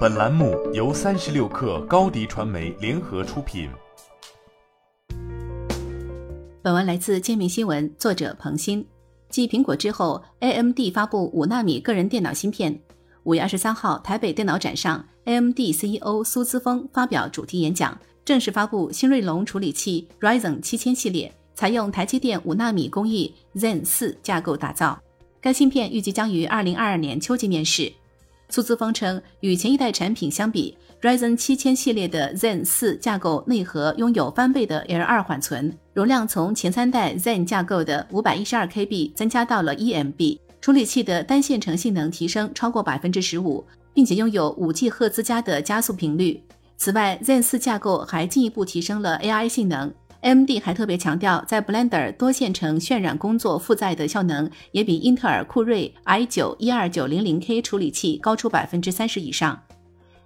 本栏目由三十六氪高低传媒联合出品。本文来自界面新闻，作者彭鑫。继苹果之后，AMD 发布五纳米个人电脑芯片。五月二十三号，台北电脑展上，AMD CEO 苏姿丰发表主题演讲，正式发布新锐龙处理器 Ryzen 七千系列，采用台积电五纳米工艺 Zen 四架构打造。该芯片预计将于二零二二年秋季面世。苏姿丰称，与前一代产品相比，Ryzen 七千系列的 Zen 四架构内核拥有翻倍的 L 二缓存，容量从前三代 Zen 架构的五百一十二 KB 增加到了一 MB，处理器的单线程性能提升超过百分之十五，并且拥有五 G 赫兹加的加速频率。此外，Zen 四架构还进一步提升了 AI 性能。AMD 还特别强调，在 Blender 多线程渲染工作负载的效能也比英特尔酷睿 i9 12900K 处理器高出百分之三十以上。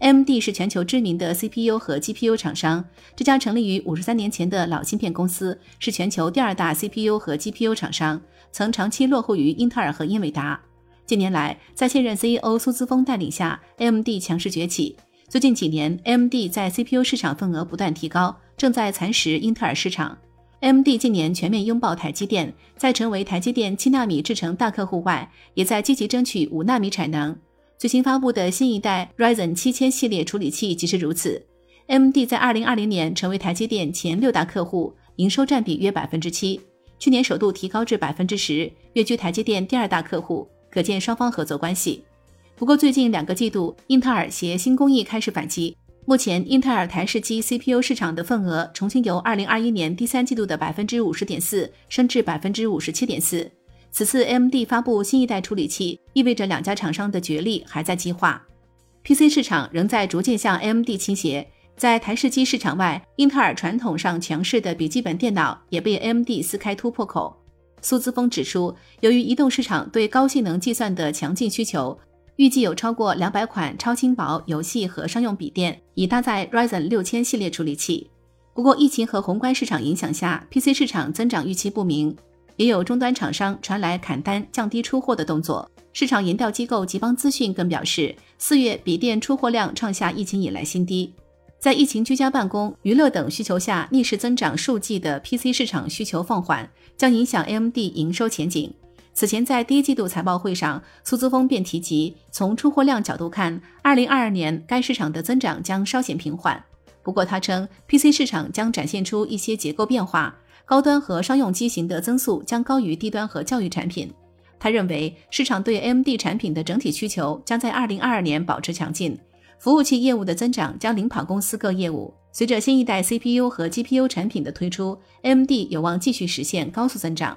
AMD 是全球知名的 CPU 和 GPU 厂商，这家成立于五十三年前的老芯片公司是全球第二大 CPU 和 GPU 厂商，曾长期落后于英特尔和英伟达。近年来，在现任 CEO 苏姿丰带领下，AMD 强势崛起。最近几年，AMD 在 CPU 市场份额不断提高。正在蚕食英特尔市场。AMD 近年全面拥抱台积电，在成为台积电七纳米制程大客户外，也在积极争取五纳米产能。最新发布的新一代 Ryzen 七千系列处理器即是如此。AMD 在二零二零年成为台积电前六大客户，营收占比约百分之七，去年首度提高至百分之十，跃居台积电第二大客户，可见双方合作关系。不过最近两个季度，英特尔携新工艺开始反击。目前，英特尔台式机 CPU 市场的份额重新由2021年第三季度的百分之五十点四升至百分之五十七点四。此次 AMD 发布新一代处理器，意味着两家厂商的角力还在激化。PC 市场仍在逐渐向 AMD 倾斜。在台式机市场外，英特尔传统上强势的笔记本电脑也被 AMD 撕开突破口。苏姿峰指出，由于移动市场对高性能计算的强劲需求。预计有超过两百款超轻薄游戏和商用笔电已搭载 Ryzen 六千系列处理器。不过，疫情和宏观市场影响下，PC 市场增长预期不明，也有终端厂商传来砍单、降低出货的动作。市场研调机构极邦资讯更表示，四月笔电出货量创下疫情以来新低。在疫情居家办公、娱乐等需求下逆势增长数季的 PC 市场需求放缓，将影响 AMD 营收前景。此前在第一季度财报会上，苏姿丰便提及，从出货量角度看，二零二二年该市场的增长将稍显平缓。不过，他称 PC 市场将展现出一些结构变化，高端和商用机型的增速将高于低端和教育产品。他认为，市场对 AMD 产品的整体需求将在二零二二年保持强劲，服务器业务的增长将领跑公司各业务。随着新一代 CPU 和 GPU 产品的推出，AMD 有望继续实现高速增长。